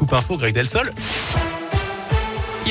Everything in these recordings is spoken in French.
Scoop Info, Greg Delsol.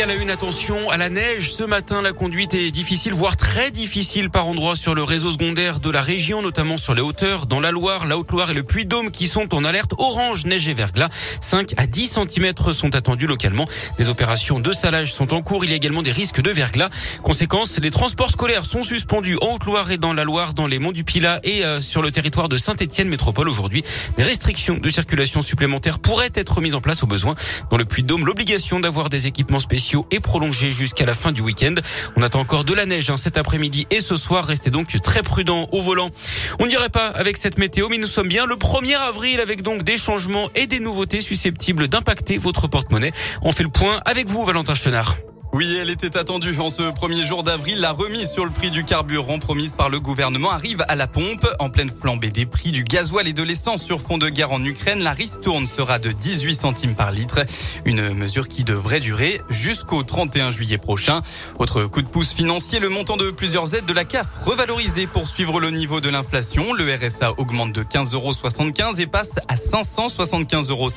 A la une attention à la neige. Ce matin, la conduite est difficile, voire très difficile par endroits sur le réseau secondaire de la région, notamment sur les hauteurs, dans la Loire, la Haute-Loire et le Puy-Dôme qui sont en alerte orange, neige et verglas. 5 à 10 cm sont attendus localement. Des opérations de salage sont en cours. Il y a également des risques de verglas. Conséquence, les transports scolaires sont suspendus en Haute-Loire et dans la Loire, dans les monts du Pilat et euh, sur le territoire de Saint-Étienne métropole aujourd'hui. Des restrictions de circulation supplémentaires pourraient être mises en place au besoin. Dans le Puy-de-Dôme, l'obligation d'avoir des équipements spéciaux est prolongé jusqu'à la fin du week-end. On attend encore de la neige hein, cet après-midi et ce soir. Restez donc très prudents au volant. On dirait pas avec cette météo, mais nous sommes bien le 1er avril avec donc des changements et des nouveautés susceptibles d'impacter votre porte-monnaie. On fait le point avec vous, Valentin Chenard. Oui, elle était attendue en ce premier jour d'avril. La remise sur le prix du carburant promise par le gouvernement arrive à la pompe. En pleine flambée des prix du gasoil et de l'essence sur fond de guerre en Ukraine, la ristourne sera de 18 centimes par litre. Une mesure qui devrait durer jusqu'au 31 juillet prochain. Autre coup de pouce financier, le montant de plusieurs aides de la CAF revalorisé pour suivre le niveau de l'inflation. Le RSA augmente de 15,75 euros et passe à 575,52 euros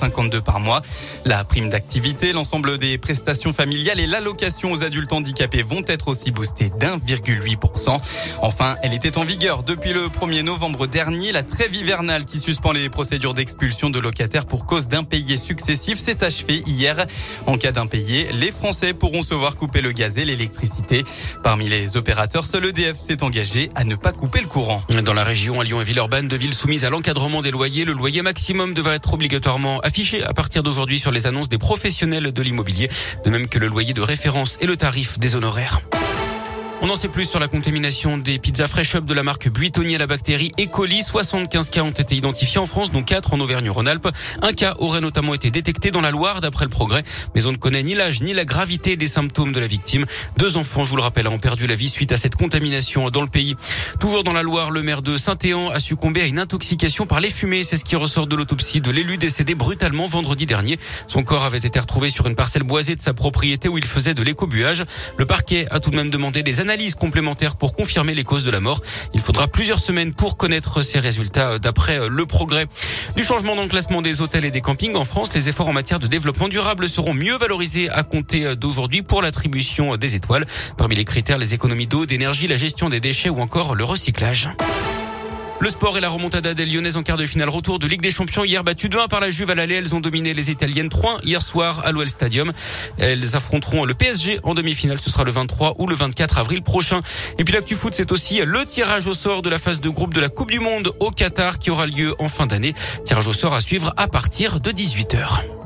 par mois. La prime d'activité, l'ensemble des prestations familiales et l'allocation aux adultes handicapés vont être aussi boostées d'1,8%. Enfin, elle était en vigueur depuis le 1er novembre dernier. La trêve hivernale qui suspend les procédures d'expulsion de locataires pour cause d'impayés successifs s'est achevée hier. En cas d'impayés, les Français pourront se voir couper le gaz et l'électricité. Parmi les opérateurs, seul EDF s'est engagé à ne pas couper le courant. Dans la région, à Lyon et Villeurbanne, de villes soumises à l'encadrement des loyers, le loyer maximum devrait être obligatoirement affiché à partir d'aujourd'hui sur les annonces des professionnels de l'immobilier, de même que le loyer de référence et le tarif des honoraires. On en sait plus sur la contamination des pizzas Fresh Up de la marque Buitoni à la bactérie E. coli. 75 cas ont été identifiés en France, dont 4 en Auvergne-Rhône-Alpes. Un cas aurait notamment été détecté dans la Loire d'après le progrès, mais on ne connaît ni l'âge ni la gravité des symptômes de la victime. Deux enfants, je vous le rappelle, ont perdu la vie suite à cette contamination dans le pays. Toujours dans la Loire, le maire de Saint-Éan a succombé à une intoxication par les fumées. C'est ce qui ressort de l'autopsie de l'élu décédé brutalement vendredi dernier. Son corps avait été retrouvé sur une parcelle boisée de sa propriété où il faisait de l'écobuage. Le parquet a tout de même demandé des analyses analyse complémentaire pour confirmer les causes de la mort. Il faudra plusieurs semaines pour connaître ces résultats euh, d'après euh, le progrès. Du changement dans le classement des hôtels et des campings en France, les efforts en matière de développement durable seront mieux valorisés à compter euh, d'aujourd'hui pour l'attribution des étoiles. Parmi les critères, les économies d'eau, d'énergie, la gestion des déchets ou encore le recyclage. Le sport et la remontada des Lyonnaises en quart de finale retour de Ligue des Champions hier battu 2-1 par la Juve à l'aller. Elles ont dominé les Italiennes 3 hier soir à l'OL Stadium. Elles affronteront le PSG en demi-finale. Ce sera le 23 ou le 24 avril prochain. Et puis l'actu foot, c'est aussi le tirage au sort de la phase de groupe de la Coupe du Monde au Qatar qui aura lieu en fin d'année. Tirage au sort à suivre à partir de 18h.